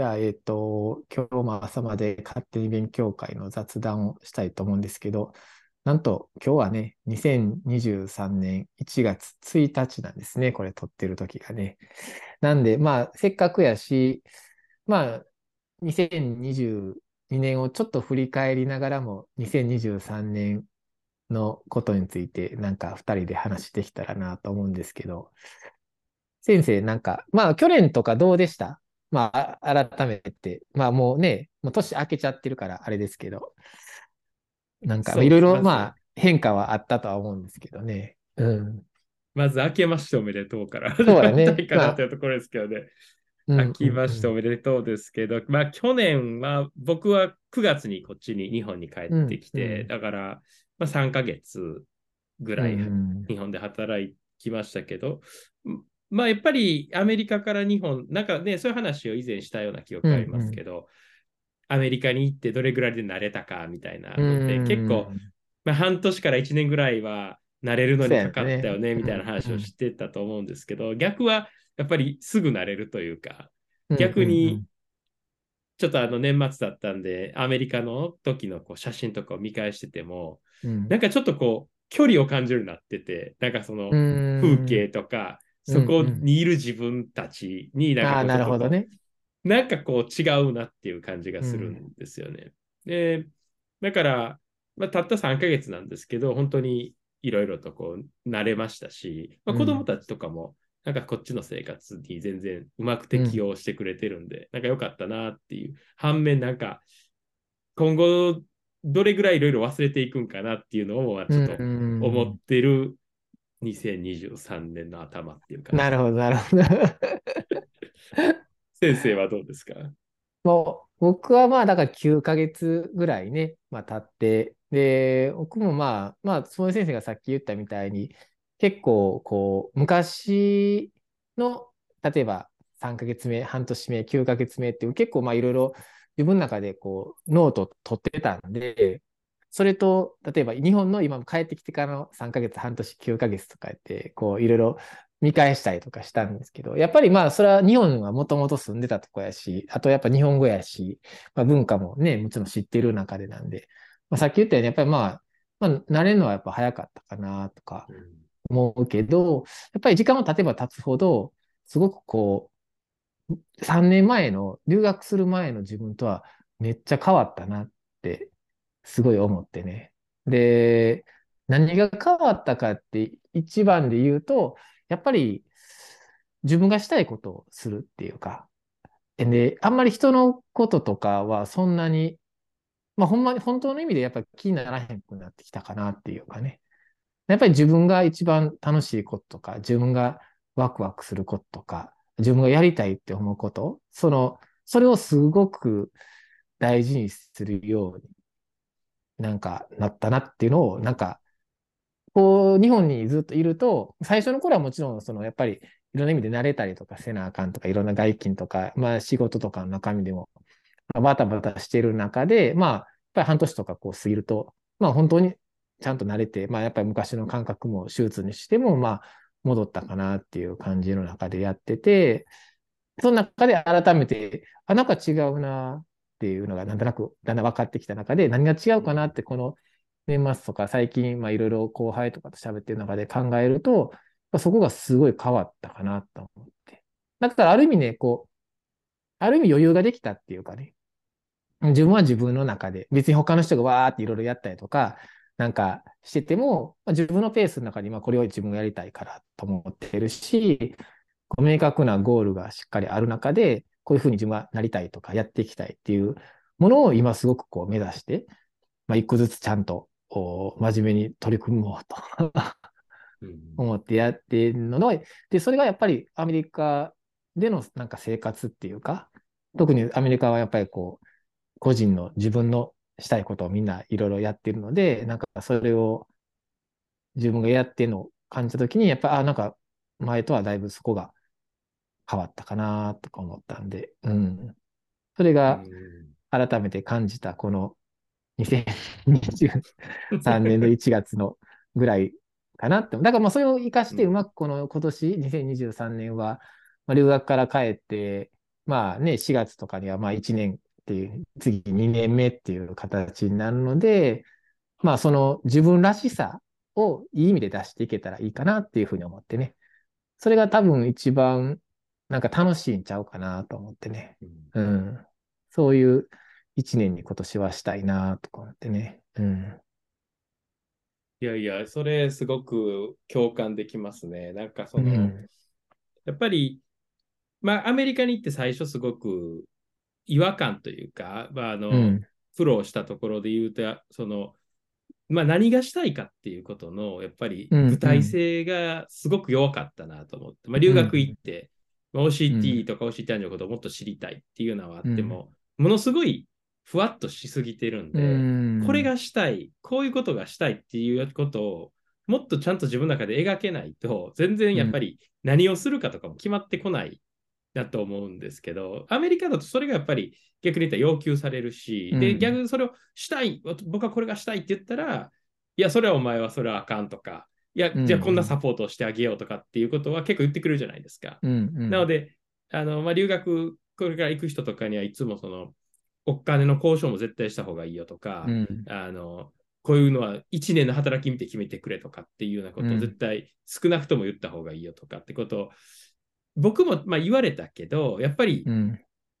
じゃあ、えっと、今日も朝まで勝手に勉強会の雑談をしたいと思うんですけど、なんと今日はね、2023年1月1日なんですね。これ撮ってる時がね。なんで、まあ、せっかくやし、まあ、2022年をちょっと振り返りながらも、2023年のことについて、なんか2人で話してきたらなと思うんですけど、先生、なんか、まあ、去年とかどうでした？まあ、改めて、まあもうね、もう年明けちゃってるからあれですけど、なんかいろいろまあ変化はあったとは思うんですけどね。うん。まず明けましておめでとうからそうだね。かなというところですけどね。まあ、明けましておめでとうですけど、まあ去年は僕は9月にこっちに日本に帰ってきて、うんうん、だからまあ3ヶ月ぐらい日本で働きましたけど、まあやっぱりアメリカから日本、なんかね、そういう話を以前したような記憶がありますけど、うんうん、アメリカに行ってどれぐらいで慣れたかみたいなので、結構、まあ、半年から1年ぐらいは慣れるのにかかったよね、みたいな話をしてたと思うんですけど、逆はやっぱりすぐ慣れるというか、逆に、ちょっとあの年末だったんで、アメリカの時のこう写真とかを見返してても、うん、なんかちょっとこう、距離を感じるようになってて、なんかその風景とか、そこにいる自分たちになんか、なるほどね。なんかこう違うなっていう感じがするんですよね。うん、で、だから、まあ、たった3ヶ月なんですけど、本当にいろいろとこう慣れましたし、まあ、子供たちとかも、なんかこっちの生活に全然うまく適応してくれてるんで、うん、なんか良かったなっていう。反面、なんか今後どれぐらいいろいろ忘れていくんかなっていうのをちょっと思ってる2023年の頭っていうか。なるほど、なるほど。先生はどうですか？もう僕はまあだから9ヶ月ぐらいね、まあ経って、で、僕もまあ、まあ、その先生がさっき言ったみたいに、結構こう、昔の、例えば3ヶ月目、半年目、9ヶ月目っていう結構まあいろいろ自分の中でこう、ノート取ってたんで、それと、例えば日本の今も帰ってきてからの3ヶ月、半年、9ヶ月とかやって、こういろいろ見返したりとかしたんですけど、やっぱりまあ、それは日本はもともと住んでたとこやし、あとやっぱ日本語やし、まあ、文化もね、もちろん知ってる中でなんで、まあ、さっき言ったように、やっぱりまあ、まあ、慣れるのはやっぱ早かったかなとか思うけど、やっぱり時間を経てば経つほど、すごくこう、3年前の、留学する前の自分とはめっちゃ変わったなってすごい思ってね。で、何が変わったかって一番で言うと、やっぱり自分がしたいことをするっていうか、で、あんまり人のこととかはそんなに、まあほんまに本当の意味でやっぱ気にならへんくなってきたかなっていうかね。やっぱり自分が一番楽しいこととか、自分がワクワクすることとか、自分がやりたいって思うこと、その、それをすごく大事にするようになんかなったなっていうのを、なんか、こう、日本にずっといると、最初の頃はもちろん、その、やっぱり、いろんな意味で慣れたりとかせなあかんとか、いろんな外勤とか、まあ仕事とかの中身でも、バタバタしてる中で、まあ、やっぱり半年とかこう過ぎると、まあ本当にちゃんと慣れて、まあやっぱり昔の感覚も手術にしても、まあ戻ったかなっていう感じの中でやってて、その中で改めて、あ、なんか違うなっていうのがなんとなくだんだん分かってきた中で、何が違うかなって、この年末とか最近、まあいろいろ後輩とかと喋ってる中で考えると、そこがすごい変わったかなと思って。だからある意味ね、こう、ある意味余裕ができたっていうかね、自分は自分の中で、別に他の人がわーっていろいろやったりとか、なんかしてても、まあ、自分のペースの中に、まあこれを自分がやりたいからと思ってるし、明確なゴールがしっかりある中で、こういうふうに自分はなりたいとかやっていきたいっていうものを今すごくこう目指して、まあ、一個ずつちゃんと真面目に取り組もうと 思ってやってるので、で、それがやっぱりアメリカでのなんか生活っていうか、特にアメリカはやっぱりこう、個人の自分のしたいことをみんないろいろやってるので、なんかそれを自分がやってるのを感じたときに、やっぱ、あ、なんか前とはだいぶそこが変わったかなとか思ったんで、うん。それが改めて感じたこの2023年の1月のぐらいかなって。だからまあそれを活かしてうまくこの今年2023年は、まあ、留学から帰って、まあね、4月とかにはまあ1年っていう、次2年目っていう形になるので、まあその自分らしさをいい意味で出していけたらいいかなっていうふうに思ってね。それが多分一番なんか楽しいんちゃうかなと思ってね。うん。そういう一年に今年はしたいなとか思ってね。うん。いやいや、それすごく共感できますね。なんかその、うん、やっぱり、まあアメリカに行って最初すごく違和感というか、まああの、うん、苦労したところで言うと、その、まあ、何がしたいかっていうことの、やっぱり具体性がすごく弱かったなと思って、うんうん、まあ、留学行って、まあ、OCT とか OCT のことをもっと知りたいっていうのはあっても、うん、ものすごいふわっとしすぎてるんで、うん、これがしたい、こういうことがしたいっていうことを、もっとちゃんと自分の中で描けないと、全然やっぱり何をするかとかも決まってこないだと思うんですけど、アメリカだとそれがやっぱり逆に言ったら要求されるし、うん、で、逆にそれをしたい、僕はこれがしたいって言ったら、いや、それはお前はそれはあかんとか、いや、じゃあこんなサポートをしてあげようとかっていうことは結構言ってくるじゃないですか。うんうん、なので、あのまあ、留学、これから行く人とかにはいつもその、お金の交渉も絶対した方がいいよとか、うん、あのこういうのは1年の働き見て決めてくれとかっていうようなことを絶対少なくとも言った方がいいよとかってことを僕もまあ言われたけど、やっぱり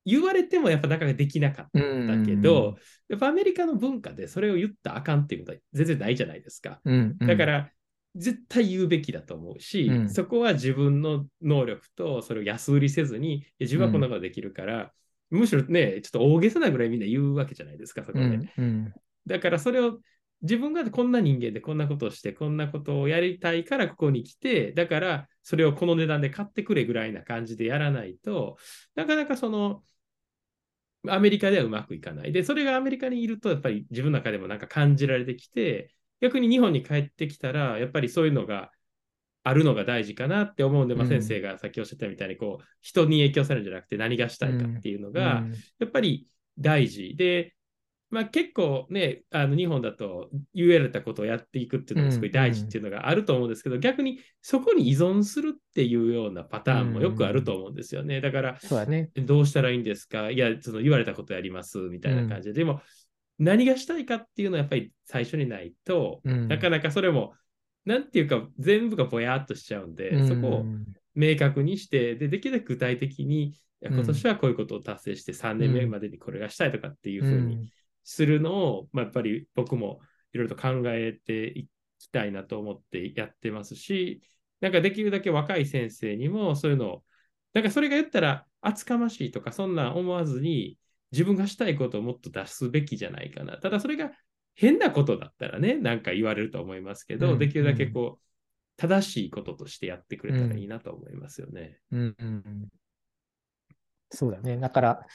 言われてもやっぱなかなかできなかったけど、やっぱアメリカの文化でそれを言ったらあかんっていうことは全然ないじゃないですか。だから絶対言うべきだと思うし、うん、そこは自分の能力とそれを安売りせずに、自分はこんなことできるから、うん、むしろね、ちょっと大げさなぐらいみんな言うわけじゃないですか、そこで。うんうん、だからそれを自分がこんな人間でこんなことをして、こんなことをやりたいからここに来て、だからそれをこの値段で買ってくれぐらいな感じでやらないと、なかなかその、アメリカではうまくいかない。で、それがアメリカにいると、やっぱり自分の中でもなんか感じられてきて、逆に日本に帰ってきたら、やっぱりそういうのがあるのが大事かなって思うんで、まあ、先生がさっきおっしゃったみたいに、こう、人に影響されるんじゃなくて何がしたいかっていうのが、やっぱり大事。で、まあ、結構ね、あの日本だと言われたことをやっていくっていうのがすごい大事っていうのがあると思うんですけど、うん。うん、逆にそこに依存するっていうようなパターンもよくあると思うんですよね。だから、ね、どうしたらいいんですか？いや、その言われたことやりますみたいな感じで、うん、でも何がしたいかっていうのはやっぱり最初にないと、うん、なかなかそれも、なんていうか全部がぼやっとしちゃうんで、うん、そこを明確にして、で、できるだけ具体的に、今年はこういうことを達成して3年目までにこれがしたいとかっていうふうに、するのを、まあ、やっぱり僕もいろいろと考えていきたいなと思ってやってますし、なんかできるだけ若い先生にもそういうのを、なんかそれが言ったら厚かましいとかそんなん思わずに自分がしたいことをもっと出すべきじゃないかな。ただそれが変なことだったらね、なんか言われると思いますけど、うん、できるだけこう、正しいこととしてやってくれたらいいなと思いますよね。うん、うん、うん、そうだね。だから、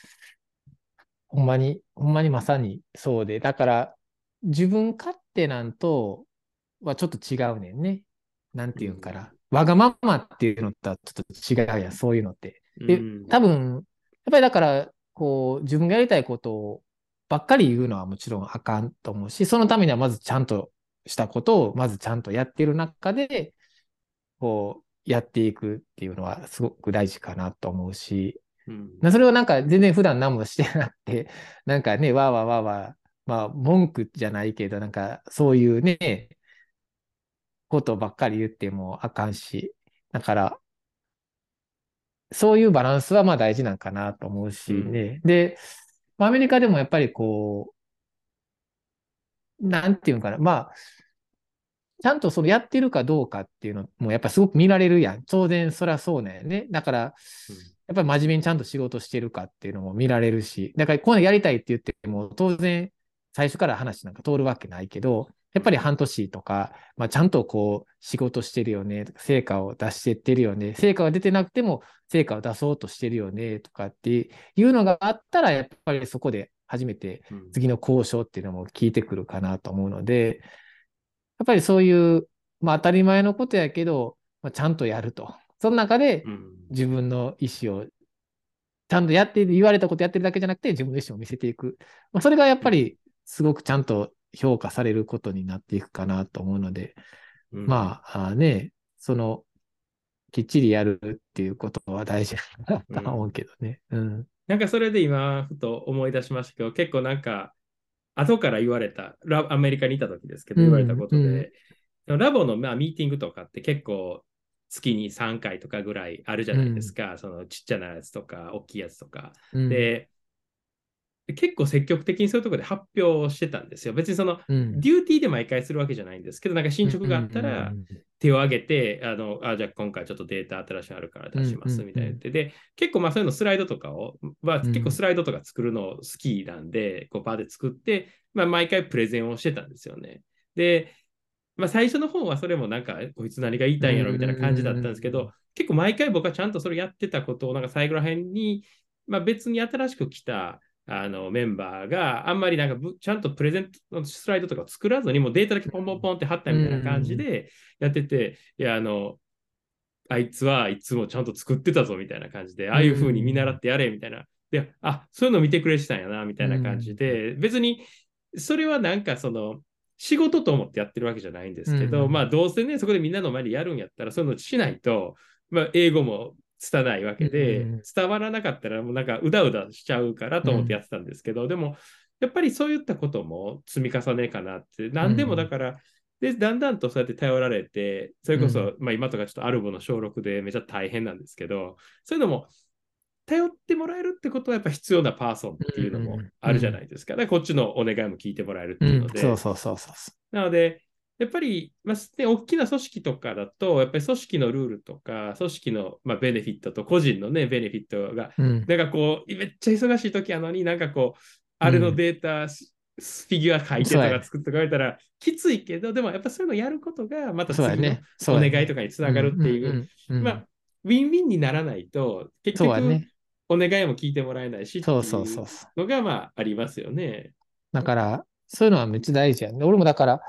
ほんまに、ほんまにまさにそうで、だから自分勝手なんとはちょっと違うねんね。なんていうんかな。わがままっていうのとはちょっと違うやん、そういうのって。で、多分、やっぱりだから、こう、自分がやりたいことをばっかり言うのはもちろんあかんと思うし、そのためにはまずちゃんとしたことをまずちゃんとやっている中で、こう、やっていくっていうのはすごく大事かなと思うし、うん、それをなんか全然普段何もしてなくて、なんかね、わーわーわーわー、まあ文句じゃないけど、なんかそういうね、ことばっかり言ってもあかんし、だから、そういうバランスはまあ大事なんかなと思うしね。うん、で、アメリカでもやっぱりこう、なんていうのかな、まあ、ちゃんとそのやってるかどうかっていうのもやっぱすごく見られるやん。当然そりゃそうなんやね。だから、うんやっぱり真面目にちゃんと仕事してるかっていうのも見られるし、だからこういうのやりたいって言っても、当然最初から話なんか通るわけないけど、やっぱり半年とか、まあ、ちゃんとこう仕事してるよね、成果を出してってるよね、成果が出てなくても成果を出そうとしてるよねとかっていうのがあったら、やっぱりそこで初めて次の交渉っていうのも聞いてくるかなと思うので、やっぱりそういう、まあ、当たり前のことやけど、まあ、ちゃんとやると。その中で自分の意思をちゃんとやって言われたことやってるだけじゃなくて自分の意思を見せていく。まあ、それがやっぱりすごくちゃんと評価されることになっていくかなと思うので、うん、まあね、そのきっちりやるっていうことは大事だなと思うけどね。うん。なんかそれで今、ふと思い出しましたけど、結構なんか、後から言われた、アメリカにいた時ですけど、言われたことで、うん、ラボの、まあ、ミーティングとかって結構月に3回とかぐらいあるじゃないですか、うん、そのちっちゃなやつとか、大きいやつとか。うん、で、結構積極的にそういうところで発表してたんですよ。別にその、うん、デューティーで毎回するわけじゃないんですけど、なんか進捗があったら手を挙げて、あの、あ、じゃあ今回ちょっとデータ新しいのあるから出しますみたいな言って、で、結構まあそういうのスライドとかを、は結構スライドとか作るの好きなんで、こうバーで作って、まあ毎回プレゼンをしてたんですよね。で、まあ最初の方はそれもなんか、こいつ何が言いたいんやろみたいな感じだったんですけど、結構毎回僕はちゃんとそれやってたことを、なんか最後ら辺に、まあ別に新しく来た、あのメンバーがあんまりなんかちゃんとプレゼントのスライドとか作らずにもうデータだけポンポンポンって貼ったみたいな感じでやってて、いや、あの、あいつはいつもちゃんと作ってたぞみたいな感じで、ああいう風に見習ってやれみたいな。で、あ、そういうの見てくれてたんやなみたいな感じで、別にそれはなんかその、仕事と思ってやってるわけじゃないんですけど、まあどうせね、そこでみんなの前でやるんやったら、そういうのしないと、まあ英語も拙ないわけで、うん、伝わらなかったらもうなんかうだうだしちゃうからと思ってやってたんですけど、うん、でもやっぱりそういったことも積み重ねかなって、何でもだから、で、だんだんとそうやって頼られて、それこそ、まあ今とかちょっとアルボの小6でめちゃ大変なんですけど、そういうのも頼ってもらえるってことはやっぱ必要なパーソンっていうのもあるじゃないですか。だからこっちのお願いも聞いてもらえるっていうので。そうそうそうそう。なので、やっぱり、まあ、大きな組織とかだと、やっぱり組織のルールとか、組織の、まあ、ベネフィットと個人のね、ベネフィットが、うん、なんかこう、めっちゃ忙しい時やのに、なんかこう、あれのデータ、うん、フィギュア書いてとか作ってとか言ったら、きついけど、でもやっぱそういうのやることが、また次のお願いとかにつながるっていう、まあ、ウィンウィンにならないと、結局、お願いも聞いてもらえないし、そうそうそうのが、まあ、ありますよね。だから、そういうのはめっちゃ大事やね。俺もだから、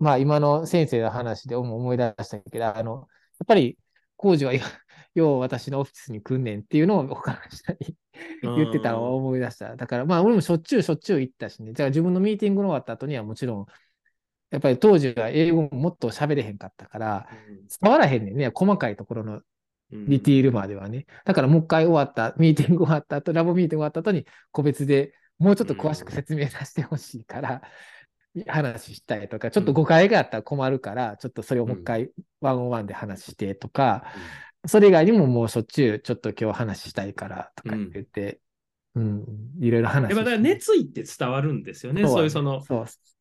まあ今の先生の話で思い出したけど、あの、やっぱり工事は よう私のオフィスに来んねんっていうのを他の人に 言ってたのを思い出した。だからまあ俺もしょっちゅうしょっちゅう行ったしね。じゃあ自分のミーティングの終わった後にはもちろん、やっぱり当時は英語ももっと喋れへんかったから、伝わらへんねんね。細かいところのディティールまではね。だからもう一回終わった、ミーティング終わった後、ラボミーティング終わった後に個別でもうちょっと詳しく説明させてほしいから、話したいとか、ちょっと誤解があったら困るから、ちょっとそれをもう一回ワンオンワンで話してとか、それ以外にももうしょっちゅうちょっと今日話したいからとか言って、うん、いろいろ話して。だから熱意って伝わるんですよね。そういうその、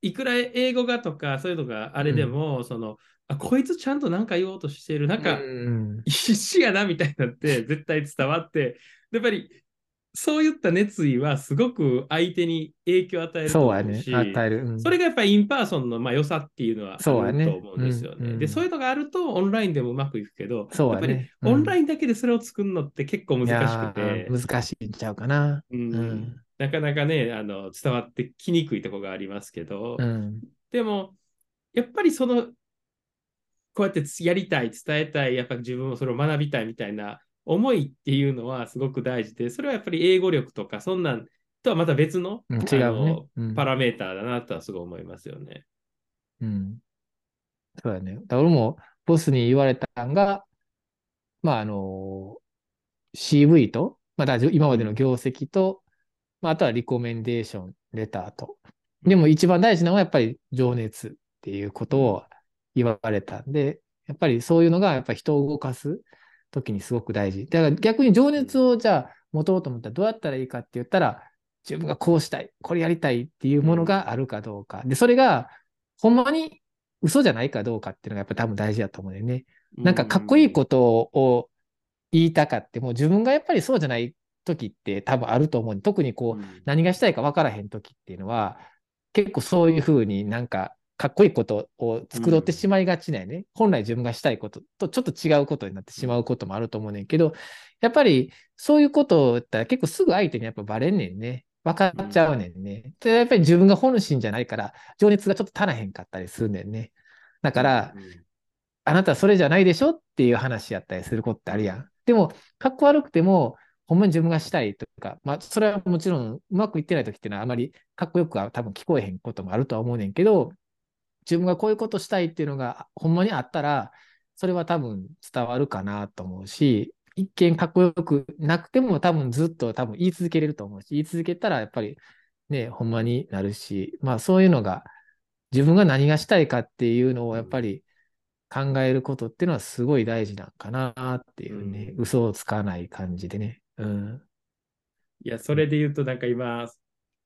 いくら英語がとかそういうのがあれでも、その、あこいつちゃんと何か言おうとしている、なんか、必死やなみたいになって絶対伝わって、やっぱりそういった熱意はすごく相手に影響を与えるそうね、与える、うん、それがやっぱり in person のまあ良さっていうのはあると思うんですよね。ね。うん。うん、で、そういうのがあるとオンラインでもうまくいくけど、ね、やっぱりオンラインだけでそれを作るのって結構難しくて。難しいんちゃうかな。うん、なかなかねあの、伝わってきにくいところがありますけど、でも、やっぱりその、こうやってやりたい、伝えたい、やっぱり自分もそれを学びたいみたいな思いっていうのはすごく大事で、それはやっぱり英語力とか、そんなんとはまた別のうん、違うね、うん、パラメーターだなとはすごい思いますよね。うん。そうだね。だ俺もボスに言われたんが、まあ、あの、CV と、まあ、今までの業績と、まあ、あとはリコメンデーションレターと。でも一番大事なのはやっぱり情熱っていうことを言われたんで、やっぱりそういうのがやっぱ人を動かす時にすごく大事。だから逆に情熱をじゃあ持とうと思ったらどうやったらいいかって言ったら、自分がこうしたい、これやりたいっていうものがあるかどうか。で、それがほんまに嘘じゃないかどうかっていうのがやっぱ多分大事だと思うんだよね。なんかかっこいいことを言いたかっても自分がやっぱりそうじゃない時って多分あると思う。特にこう、何がしたいか分からへん時っていうのは、結構そういうふうになんかかっこいいことを作ろうってしまいがちなよね、うん、本来自分がしたいこととちょっと違うことになってしまうこともあると思うねんけど、やっぱりそういうことだったら結構すぐ相手にやっぱバレんねんね。分かっちゃうねんね。で、やっぱり自分が本心じゃないから、情熱がちょっと足らへんかったりするねんね。だから、うん、あなたそれじゃないでしょっていう話やったりすることってあるやん。でも、かっこ悪くても、ほんまに自分がしたいとか、まあ、それはもちろんうまくいってない時っていうのはあまりかっこよくは多分聞こえへんこともあるとは思うねんけど、自分がこういうことしたいっていうのがほんまにあったら、それは多分伝わるかなと思うし、一見かっこよくなくても多分ずっと多分言い続けれると思うし、言い続けたらやっぱりね、ほんまになるし、まあそういうのが自分が何がしたいかっていうのをやっぱり考えることっていうのはすごい大事なんかなっていうね、うん、嘘をつかない感じでね。うん。いや、それで言うとなんか今、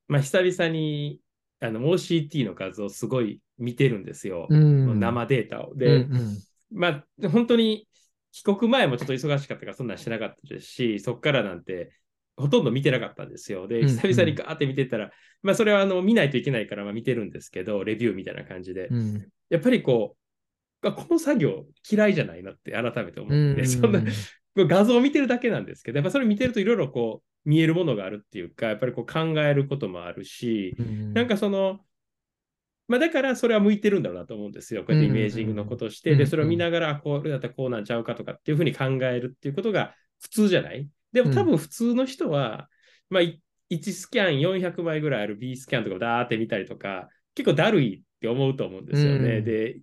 まあ久々にあの OCT の数をすごい見てるんですよ。うん、生データを。で、うんうん、まあ本当に帰国前もちょっと忙しかったからそんなんしてなかったですし、そこからなんてほとんど見てなかったんですよ。で、久々にガーって見てたら、うんうん、まあそれはあの見ないといけないからまあ見てるんですけど、レビューみたいな感じで。うん、やっぱりこう、この作業嫌いじゃないなって改めて思って、うんうん、そんな画像を見てるだけなんですけど、やっぱそれ見てるといろいろこう見えるものがあるっていうか、やっぱりこう考えることもあるし、うん、なんかその、まあ、だからそれは向いてるんだろうなと思うんですよ。こうやってイメージングのことをして、で、それを見ながら、これだったらこうなんちゃうかとかっていうふうに考えるっていうことが普通じゃない？でも多分普通の人は、まあ、1スキャン400枚ぐらいある B スキャンとかダーって見たりとか、結構だるいって思うと思うんですよね。で、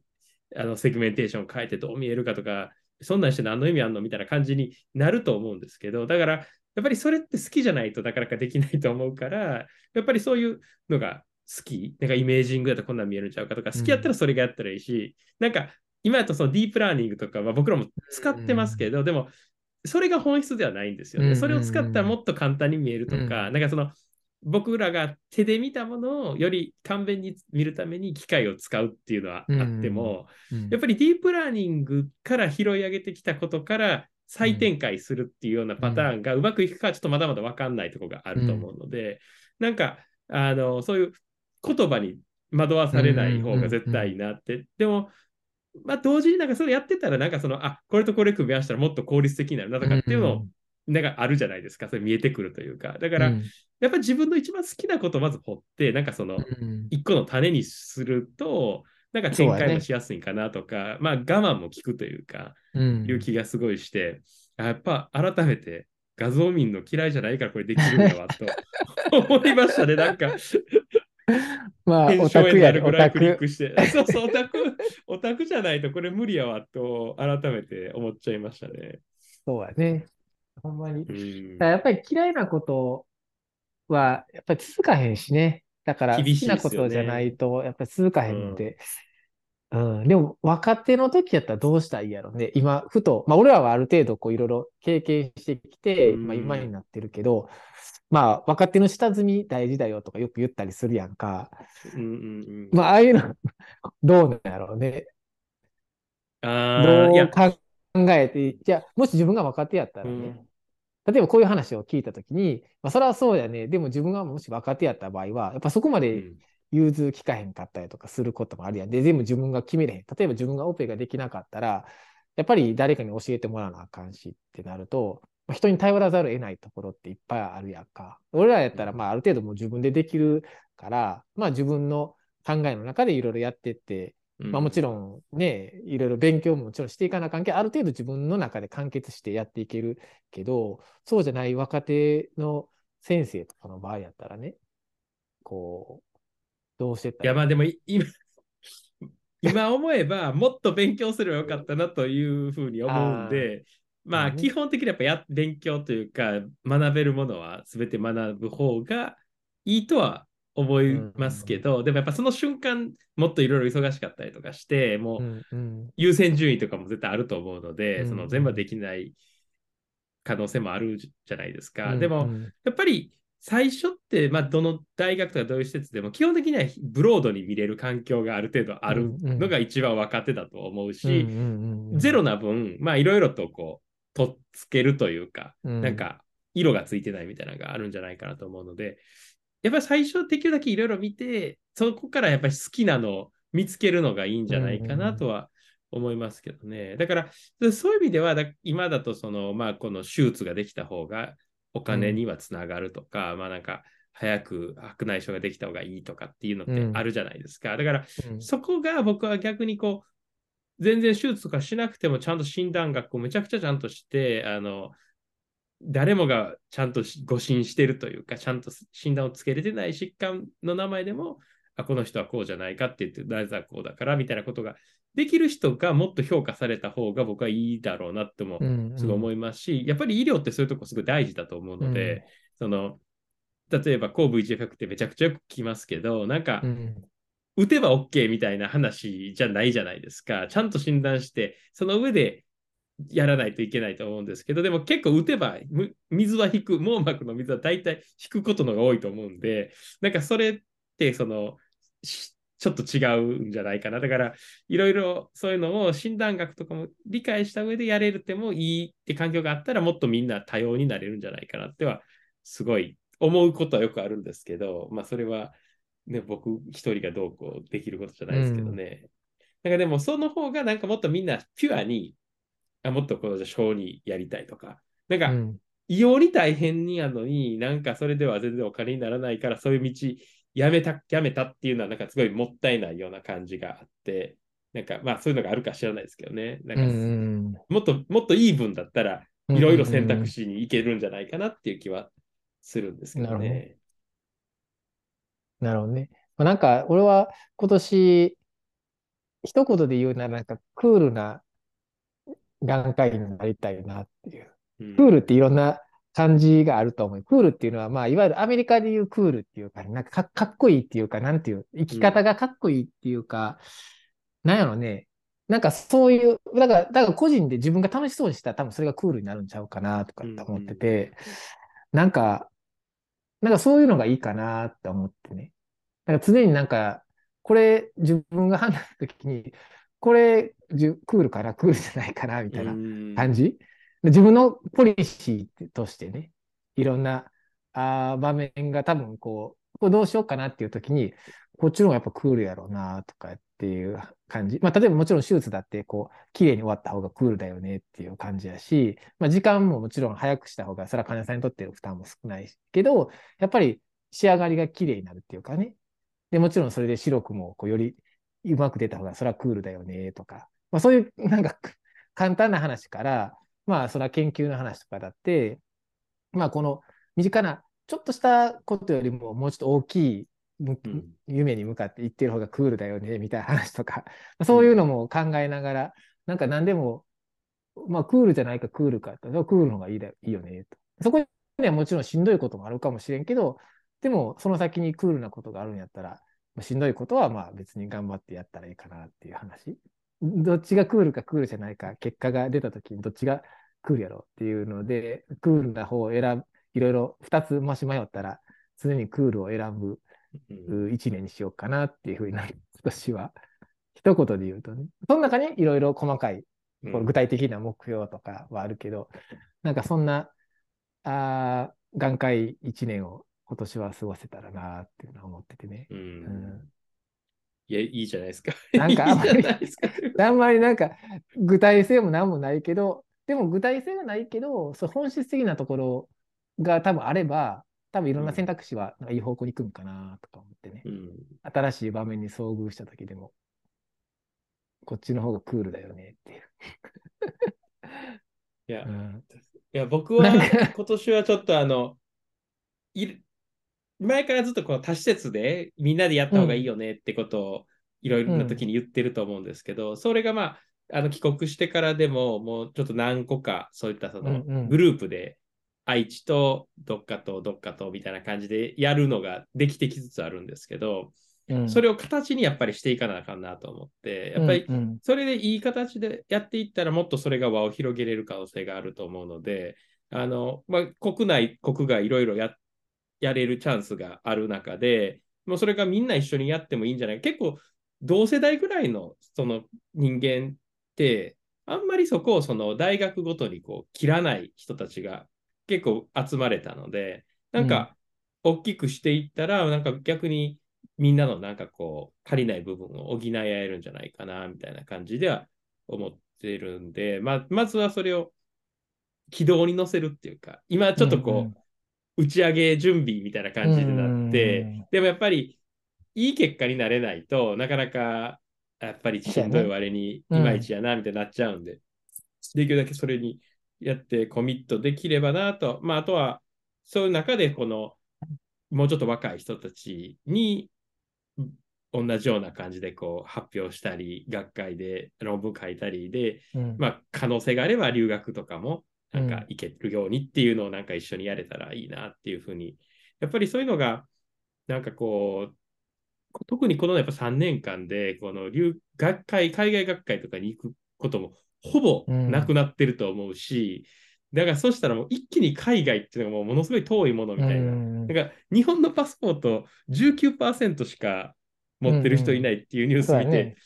あのセグメンテーション変えてどう見えるかとか、そんなんして何の意味あんのみたいな感じになると思うんですけど、だから、やっぱりそれって好きじゃないとなかなかできないと思うから、やっぱりそういうのが好き、なんかイメージングだとこんなん見えるんちゃうかとか、好きやったらそれがやったらいいし、うん、なんか今やとそのディープラーニングとかは僕らも使ってますけど、うん、でもそれが本質ではないんですよね。それを使ったらもっと簡単に見えるとか、なんかその僕らが手で見たものをより簡便に見るために機械を使うっていうのはあっても、やっぱりディープラーニングから拾い上げてきたことから再展開するっていうようなパターンがうまくいくかちょっとまだまだ分かんないところがあると思うので、なんかあのそういう言葉に惑わされない方が絶対いいなって。でも、まあ、同時になんかそれやってたら、なんかその、あ、これとこれ組み合わせたらもっと効率的になるなとかっていうのを、なんかあるじゃないですか。それ見えてくるというか。だから、うん、やっぱ自分の一番好きなことをまず掘って、なんかその、一個の種にすると、なんか展開もしやすいかなとか、ね、まあ我慢も効くというか、うん、いう気がすごいして、やっぱ改めて画像民の嫌いじゃないからこれできるんだわと 思いましたね。なんか まあ、オタクやるぐらいクリックして。そうそう、オタク、オタクじゃないとこれ無理やわと改めて思っちゃいましたね。そうやね。ほんまに。やっぱり嫌いなことは、やっぱり続かへんしね。だから、好きなことじゃないと、やっぱり続かへんので。うん、でも、若手の時やったらどうしたらいいやろね。今、ふと、まあ、俺らはある程度、こう、いろいろ経験してきて、まあ、今になってるけど、まあ、若手の下積み大事だよとかよく言ったりするやんか。うんうんうん、まあ、ああいうのどうなんやろうね。あどう考えて、じゃあ、もし自分が若手やったらね、うん、例えばこういう話を聞いたときに、まあ、それはそうやね。でも自分がもし若手やった場合は、やっぱそこまで融通聞かへんかったりとかすることもあるやん。で、全部自分が決めれへん。例えば自分がオペができなかったら、やっぱり誰かに教えてもらわなあかんしってなると、人に頼らざるを得ないところっていっぱいあるやんか。俺らやったら、まあ、ある程度もう自分でできるから、まあ、自分の考えの中でいろいろやってって、まあ、もちろんね、いろいろ勉強ももちろんしていかな関係、ある程度自分の中で完結してやっていけるけど、そうじゃない若手の先生とかの場合やったらね、こう、どうしてたいや、まあでも今、今思えばもっと勉強すればよかったなというふうに思うんで、まあ、基本的にやっぱや勉強というか、学べるものは全て学ぶ方がいいとは思いますけど、うん、でもやっぱその瞬間、もっといろいろ忙しかったりとかして、もう優先順位とかも絶対あると思うので、うん、その全部はできない可能性もあるじゃないですか。うん、でも、やっぱり最初って、まあ、どの大学とかどういう施設でも基本的にはブロードに見れる環境がある程度あるのが一番若手だと思うし、ゼロな分、まあいろいろとこう、とっつけるというか、うん、なんか色がついてないみたいなのがあるんじゃないかなと思うので、やっぱり最初できるだけいろいろ見て、そこからやっぱり好きなのを見つけるのがいいんじゃないかなとは思いますけどね。だから、そういう意味では、今だとその、まあ、この手術ができた方がお金にはつながるとか、うん、まあなんか、早く白内障ができた方がいいとかっていうのってあるじゃないですか。うん、だから、そこが僕は逆にこう、全然手術とかしなくてもちゃんと診断学をめちゃくちゃちゃんとして、あの、誰もがちゃんと誤診してるというか、ちゃんと診断をつけれてない疾患の名前でも、あこの人はこうじゃないかって言って、なぜはこうだからみたいなことができる人がもっと評価された方が僕はいいだろうなってもすごい思いますし、やっぱり医療ってそういうとこすごい大事だと思うので、その例えば抗 VGFF ってめちゃくちゃよく聞きますけど、なんか、打てば OK みたいな話じゃないじゃないですか。ちゃんと診断して、その上でやらないといけないと思うんですけど、でも結構打てば水は引く、網膜の水は大体引くことのが多いと思うんで、なんかそれってそのちょっと違うんじゃないかな。だから、いろいろそういうのを診断学とかも理解した上でやれるってもいいって環境があったら、もっとみんな多様になれるんじゃないかなっては、すごい思うことはよくあるんですけど、まあ、それは、ね、僕一人がどうこうできることじゃないですけどね。うん、なんかでも、その方がなんかもっとみんなピュアに、あもっとこの小にやりたいとか、なんか、異様に大変にやのに、なんかそれでは全然お金にならないから、そういう道やめた、やめたっていうのは、なんかすごいもったいないような感じがあって、なんかまあそういうのがあるか知らないですけどね。なんか、もっと、もっといい分だったら、いろいろ選択肢に行けるんじゃないかなっていう気はするんですけどね。なるほどね。まあ、なんか、俺は今年、一言で言うなら、なんかクールな眼科医になりたいなっていう。クールっていろんな感じがあると思う。クールっていうのは、まあ、いわゆるアメリカでいうクールっていうか、なんかかっこいいっていうか、なんていう、生き方がかっこいいっていうか、うん、なんやろね。なんかそういう、だから、だから個人で自分が楽しそうにしたら多分それがクールになるんちゃうかなとかって思ってて、うん、なんか、なんかそういうのがいいかなって思ってね。なんか常になんか、これ自分が判断するときに、これクールかな、クールじゃないかな、みたいな感じ、自分のポリシーとしてね、いろんなあ場面が多分こう、これどうしようかなっていう時に、こっちの方がやっぱクールやろうなとかっていう感じ。まあ、例えばもちろん手術だって、こう、綺麗に終わった方がクールだよねっていう感じやし、まあ、時間ももちろん早くした方が、それは患者さんにとっての負担も少ないけど、やっぱり仕上がりが綺麗になるっていうかね。で、もちろんそれで白くもこうよりうまく出た方が、それはクールだよねとか、まあ、そういうなんか簡単な話から、まあ、それは研究の話とかだって、まあ、この身近な、ちょっとしたことよりも、もうちょっと大きい夢に向かっていってる方がクールだよね、みたいな話とか、そういうのも考えながら、なんか何でも、まあ、クールじゃないか、クールかクールの方がいいだいいよね、と。そこにはもちろんしんどいこともあるかもしれんけど、でも、その先にクールなことがあるんやったら、しんどいことはまあ別に頑張ってやったらいいかなっていう話。どっちがクールかクールじゃないか、結果が出たときにどっちがクールやろっていうので、クールな方を選ぶ、いろいろ2つもし迷ったら、常にクールを選ぶ1年にしようかなっていうふうになる、今年は。一言で言うとね。その中にいろいろ細かい、こ具体的な目標とかはあるけど、うん、なんかそんな、あ眼科医1年を今年は過ごせたらなっていうのは思っててね。うん、うん。いや、いいじゃないですか。なんかあんまり、あんまりなんか具体性も何もないけど、でも具体性がないけど、そ本質的なところが多分あれば、多分いろんな選択肢はいい方向に行くんかなとか思ってね、うん、新しい場面に遭遇した時でも、こっちの方がクールだよねっていう。いや、うん、いや僕は今年はちょっとあの、い前からずっとこの多施設でみんなでやった方がいいよねってことをいろいろな時に言ってると思うんですけど、それがまあ、あの帰国してからでも、もうちょっと何個か、そういったそのグループで、愛知とどっかとどっかとみたいな感じでやるのができてきつつあるんですけど、うん、それを形にやっぱりしていかなあかんなと思って、やっぱりそれでいい形でやっていったらもっとそれが輪を広げれる可能性があると思うので、あの、まあ、国内、国外いろいろややれるチャンスがある中で、もうそれがみんな一緒にやってもいいんじゃない？結構同世代ぐらいのその人間、あんまりそこをその大学ごとにこう切らない人たちが結構集まれたので、なんか大きくしていったら、なんか逆にみんなのなんかこう足りない部分を補い合えるんじゃないかなみたいな感じでは思ってるんで、まあ、まずはそれを軌道に乗せるっていうか、今ちょっとこう、うんうん、打ち上げ準備みたいな感じでなって、でもやっぱりいい結果になれないとなかなかやっぱりしんどい割にいまいちやな、みたいになっちゃうんで、できるだけそれにやってコミットできればなと、まあ、あとは、そういう中で、この、もうちょっと若い人たちに、同じような感じでこう発表したり、学会で論文書いたりで、うん。まあ、可能性があれば留学とかもなんか行けるようにっていうのをなんか一緒にやれたらいいなっていうふうに、やっぱりそういうのが、なんかこう、特にこのやっぱ3年間で、この留学会、海外学会とかに行くこともほぼなくなってると思うし、だからそしたらもう一気に海外っていうのがもうものすごい遠いものみたいな。うん。なんか日本のパスポート19%しか持ってる人いないっていうニュース見て、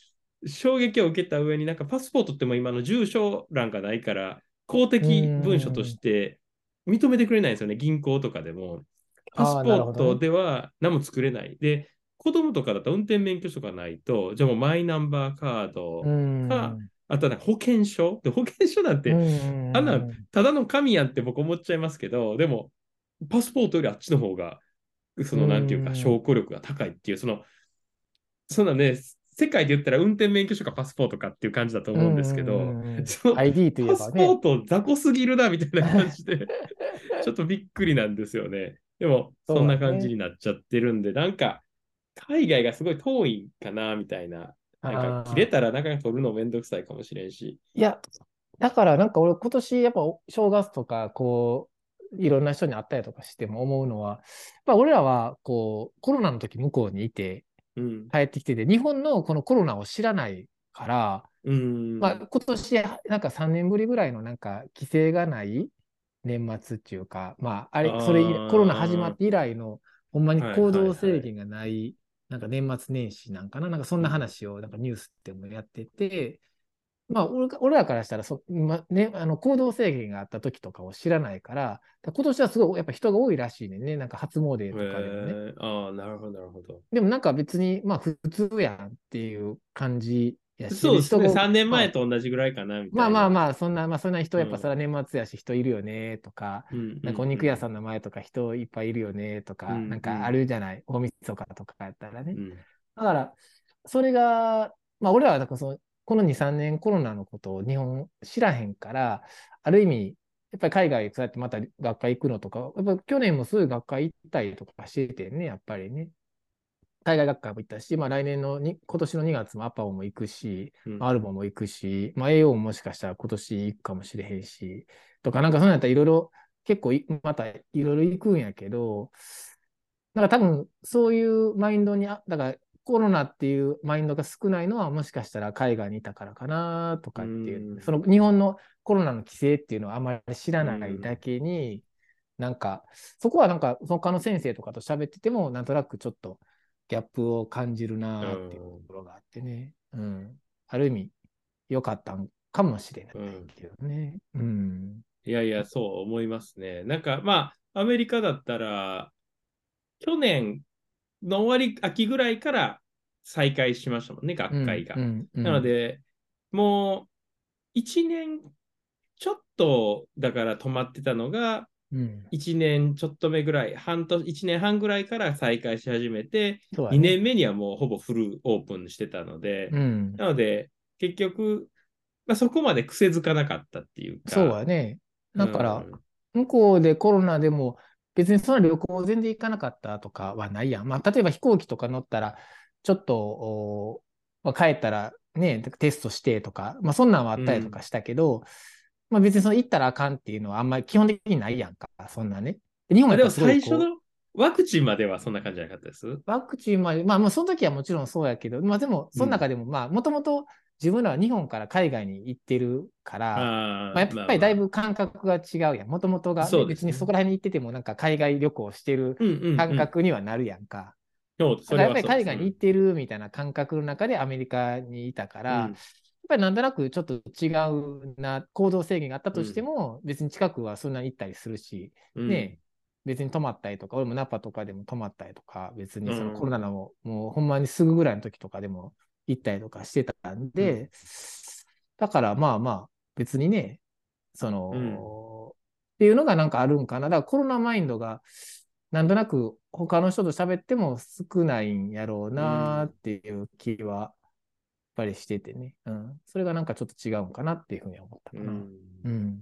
衝撃を受けた上になんかパスポートっても今の住所欄がないから公的文書として認めてくれないんですよね、銀行とかでも。パスポートでは何も作れない。で、子供とかだと運転免許証がないと、じゃあもうマイナンバーカードか、あとは保険証。で保険証なんて、あんなただの紙やんって僕思っちゃいますけど、でもパスポートよりあっちの方が、そのなんていうか証拠力が高いっていう、その、そんなね、世界で言ったら運転免許証かパスポートかっていう感じだと思うんですけど、その ID といえば、ね、パスポート雑魚すぎるなみたいな感じで、ちょっとびっくりなんですよね。でも、そんな感じになっちゃってるんで、ね、なんか、海外がすごい遠いかなみたいな。なんか切れたらなかなか取るのめんどくさいかもしれんし。いや、だからなんか俺今年やっぱ正月とかこういろんな人に会ったりとかしても思うのは、やっぱ俺らはこうコロナの時向こうにいて帰ってきてて、うん、日本のこのコロナを知らないから、うん。まあ、今年なんか3年ぶりぐらいのなんか規制がない年末っていうか、まあ、あれ、それコロナ始まって以来のほんまに行動制限がない、なんか年末年始なんかな、なんかそんな話をなんかニュースでもやってて、まあ俺、俺らからしたらそ、まね、あの行動制限があった時とかを知らないから、今年はすごいやっぱ人が多いらしいねね、なんか初詣とかでもね。ああ、なるほど、なるほど。でもなんか別に、まあ普通やんっていう感じやし、そうですね、3年前と同じぐらいかなみたいな。まあまあまあ、そんな、まあそんな人、やっぱそれは年末やし人いるよねとか、うん、なんかお肉屋さんの前とか人いっぱいいるよねとか、うんなんかあるじゃない、大晦日とかやったらね。うん、だから、それが、まあ俺らはなんかその、この2、3年コロナのことを日本知らへんから、ある意味、やっぱり海外そうやってまた学会行くのとか、やっぱ去年もすごい学会行ったりとかしててね、やっぱりね。海外学会も行ったし、まあ来年のに、今年の2月もアパオも行くし、うんアルボも行くし、まあ AO ももしかしたら今年行くかもしれへんし、とか、なんかそんなんやったらいろいろ、結構いまたいろいろ行くんやけど、なんか多分そういうマインドにあ、だからコロナっていうマインドが少ないのはもしかしたら海外にいたからかなとかっていう、うんその日本のコロナの規制っていうのはあまり知らないだけに、なんかそこはなんか他の先生とかと喋っててもなんとなくちょっとギャップを感じるなっていうところがあってね、うん、ある意味良かったんかもしれないけどね。うん。いやいや、そう思いますね。なんか、まあ、アメリカだったら、去年の終わり、秋ぐらいから再開しましたもんね、学会が。なので、もう、1年ちょっと、だから止まってたのが、うん、1年ちょっと目ぐらい、半年、1年半ぐらいから再開し始めて、ね2年目にはもうほぼフルオープンしてたので、うん、なので、結局、まあ、そこまで癖づかなかったっていうか。そうだね。だから、うん向こうでコロナでも別にその旅行全然行かなかったとかはないやん。まあ、例えば飛行機とか乗ったら、ちょっと、おまあ、帰ったらね、テストしてとか、まあ、そんなんはあったりとかしたけど、まあ、別にその行ったらあかんっていうのはあんまり基本的にないやんか、そんなね。で日本まあでも最初のワクチンまではそんな感じじゃなかったです？ワクチンまで、まあ、まあ、その時はもちろんそうやけど、まあ、でも、その中でも、まあ、もともと自分らは日本から海外に行ってるから、あまあ、やっぱりだいぶ感覚が違うやん。もともとが、別にそこら辺に行ってても、なんか海外旅行してる感覚にはなるやんか。そうそだからやっぱり海外に行ってるみたいな感覚の中でアメリカにいたから、うん。やっぱりなんとなくちょっと違うな、行動制限があったとしても、別に近くはそんなに行ったりするし、うん。ね、別に泊まったりとか、俺もナパとかでも泊まったりとか、別にそのうん。コロナのもうほんまにすぐぐらいの時とかでも行ったりとかしてたんで、だからまあまあ、別にね、その、うんっていうのがなんかあるんかな。だからコロナマインドが、なんとなく他の人と喋っても少ないんやろうなっていう気は、やっぱりしててね。うん。それがなんかちょっと違うんかなっていうふうに思ったかな。うんうん。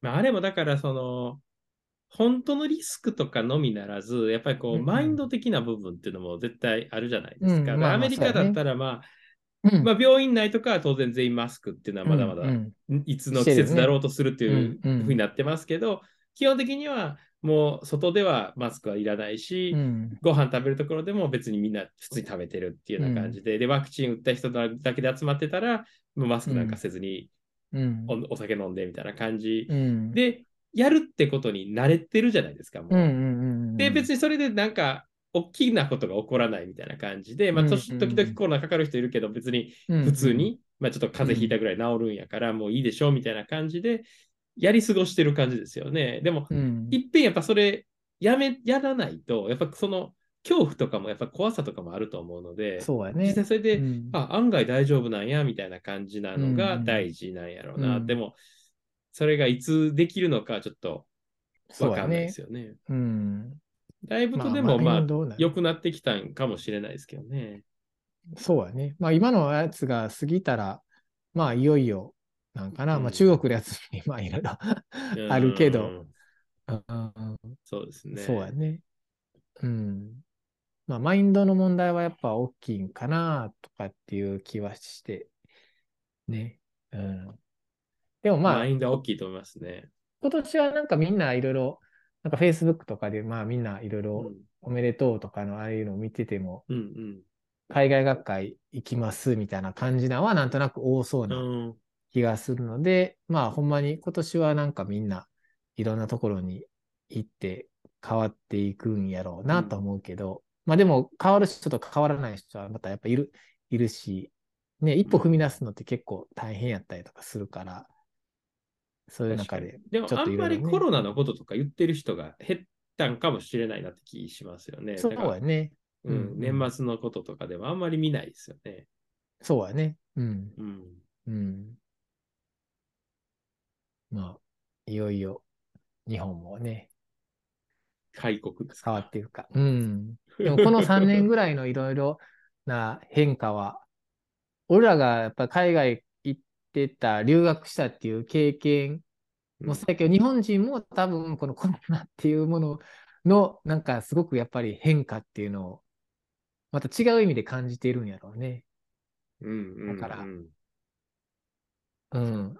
まあ、あれもだからその本当のリスクとかのみならず、やっぱりこう、うんうん。マインド的な部分っていうのも絶対あるじゃないですか。うんまあまあアメリカだったら、まあ、うん。まあ、病院内とかは当然全員マスクっていうのはまだまだ、うんうん。いつの季節だろうとするっていううんうん。ふうになってますけど、基本的にはもう外ではマスクはいらないし、うん。ご飯食べるところでも別にみんな普通に食べてるっていうような感じで、で、ワクチン打った人だけで集まってたら、もうマスクなんかせずにうん。お,、酒飲んでみたいな感じ。うん。で、やるってことに慣れてるじゃないですか、もう。うんうんうんで、別にそれでなんか、大きなことが起こらないみたいな感じで、まあ、時々コロナかかる人いるけど、別に普通に、まあ、ちょっと風邪ひいたぐらい治るんやから、もういいでしょうみたいな感じで、やり過ごしてる感じですよね。でも、うんいっぺんやっぱそれ、やめ、やらないと、やっぱその恐怖とかも、やっぱ怖さとかもあると思うので、そうやね。実際それで、うんあ、案外大丈夫なんや、みたいな感じなのがうん大事なんやろうな。うんでも、それがいつできるのか、ちょっとそうやねわかんないです。よね。うん。だいぶとでまあも、まあマイン、ドなん良くなってきたんかもしれないですけどね。そうやね。まあ今のやつが過ぎたら、まあいよいよなんかな。うんまあ中国のやつにまあいろいろ あるけど。うん。うんそうですね。そうやね。うん。まあマインドの問題はやっぱ大きいんかなとかっていう気はして。ね。うん。でもまあマインドは大きいと思いますね。今年はなんかみんないろいろ、なんか Facebook とかでまあみんないろいうろん。おめでとうとかのああいうのを見てても、うん海外学会行きますみたいな感じなのはなんとなく多そうう。なん気がするので、まあほんまに今年はなんかみんないろんなところに行って変わっていくんやろうなと思うけど、まあでも変わる人と変わらない人はまたやっぱいる、いるし、ね、一歩踏み出すのって結構大変やったりとかするから、そういう中で。でもあんまりコロナのこととか言ってる人が減ったんかもしれないなって気しますよね。そうやね。うんうん年末のこととかでもあんまり見ないですよね。そうやね。うん。うん。うん。まあ、いよいよ日本もね、開国ですか変わっていくか。うん。でもこの3年ぐらいのいろいろな変化は、俺らがやっぱ海外行ってた、留学したっていう経験もそうやけど、日本人も多分このコロナっていうものの、なんかすごくやっぱり変化っていうのを、また違う意味で感じているんやろうね。うんうんうんだからうん。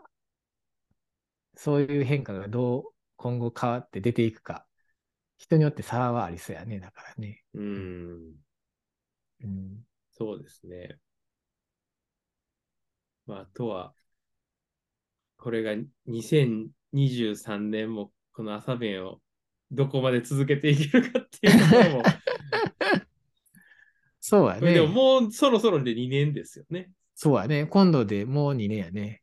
そういう変化がどう今後変わって出ていくか、人によって差はありそうやね、だからね。うん。うん。そうですね。まあ、あとは、これが2023年もこの朝弁をどこまで続けていけるかっていうところも、そうやこれでもね。もうそろそろで2年ですよね。そうやね。今度でもう2年やね。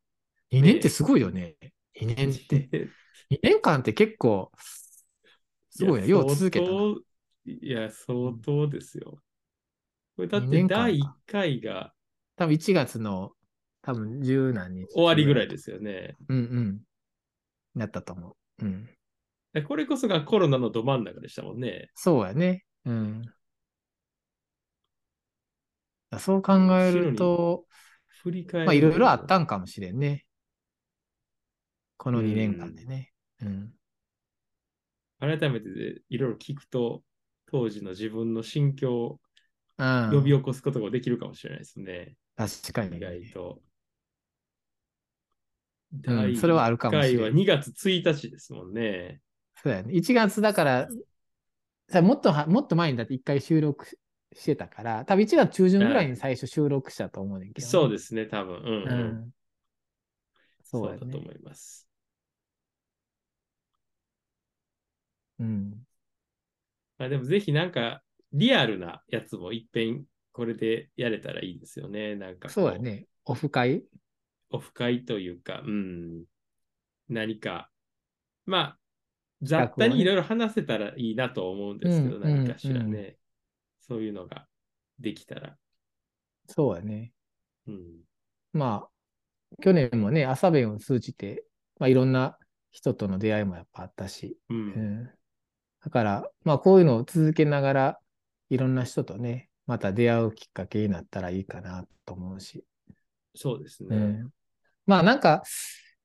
2年ってすごいよね。2年って。2年間って結構、すごいな。よう続けたいや、相当ですよ。これだっ二て第1回が多分1月の多分十何日。終わりぐらいですよね。うんうん。だったと思う。うん。これこそがコロナのど真ん中でしたもんね。そうやね。うん。そう考えると、振り返るまあいろいろあったんかもしれんね。この2年間でね。うん。改めていろいろ聞くと、当時の自分の心境をうん呼び起こすことができるかもしれないですね。確かに意。外と。うんそれはあるかもしれん第一回は2月1日ですもんね。そうやね。1月だから、さもっとは、もっと前にだって1回収録してたから、多分1月中旬ぐらいに最初収録したと思うねんけど、ね。そうですね、多分。うん、ううん。ん。そううだと思います。うん。まあ、でもぜひなんかリアルなやつもいっぺんこれでやれたらいいですよね。なんかこそうや。ね。オフ会？オフ会というか、うん。何か、まあ、雑多にいろいろ話せたらいいなと思うんですけど、うん何かしらうんね、そういうのができたら。そうやね。うん。まあ、去年もね、朝弁を通じて、まあ、いろんな人との出会いもやっぱあったし、う。うんん。だから、まあ、こういうのを続けながら、いろんな人とね、また出会うきっかけになったらいいかなと思うし。そうですね。うん。まあ、なんか、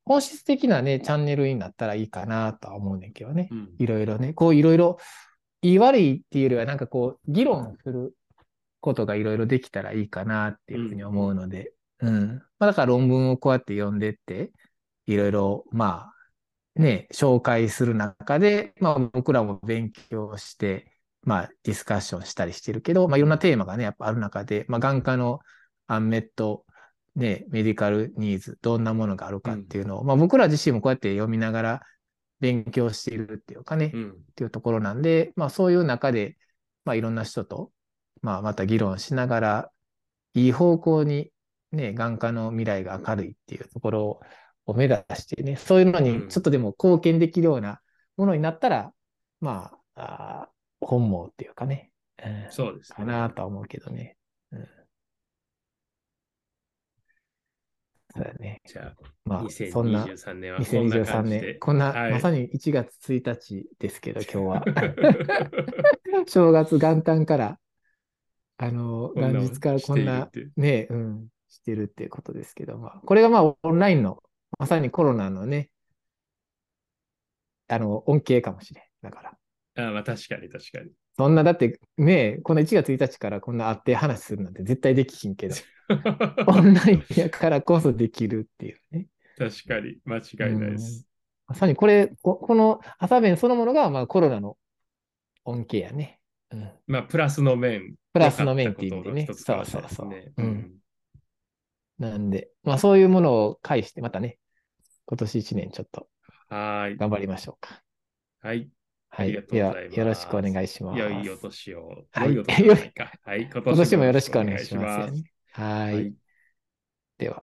本質的なね、チャンネルになったらいいかなとは思うねんけどね。うんいろいろね。こういろいろ、言い悪いっていうよりは、なんかこう、議論することがいろいろできたらいいかなっていうふうに思うので、うん。まあ、だから論文をこうやって読んでって、いろいろ、まあ、ね、紹介する中で、まあ僕らも勉強して、まあディスカッションしたりしてるけど、まあいろんなテーマがね、やっぱある中で、まあ眼科のアンメット、ね、メディカルニーズ、どんなものがあるかっていうのを、まあ僕ら自身もこうやって読みながら勉強しているっていうかね、うんっていうところなんで、まあそういう中で、まあいろんな人と、まあまた議論しながら、いい方向にね、眼科の未来が明るいっていうところをを目指してね、そういうのうんにちょっとでも貢献できるようなものになったら、まあ、あー本望っていうかね、うんそうですね。かなとは思うけどね。うん。そうだね。じゃあ、まあ、そんな。2023年はこんな2023感じで年。。こんな、はいまさに1月1日ですけど、今日は。正月元旦から、あの、元日からこんなね、うん、してるってことですけど、まあ、これがまあ、オンラインの、まさにコロナのね、あの、恩恵かもしれん。だから。あまあ確かに確かに。そんな、だって、ね、この1月1日からこんな会って話するなんて絶対できひんけど、オンラインやからこそできるっていうね。確かに、間違いないです。まさにこれ、ここの朝弁そのものが、まあ、コロナの恩恵やね。うん。まあ、プラスの面。プラスの面っていう意味でねそうそうそううんなんで、まあ、そういうものを介して、またね、今年1年ちょっとはーい。頑張りましょうか。はい。はい。いますよろしくお願いします。良いお年を。はい良いはい。今今年もよろしくお願いします。は。はいい。では。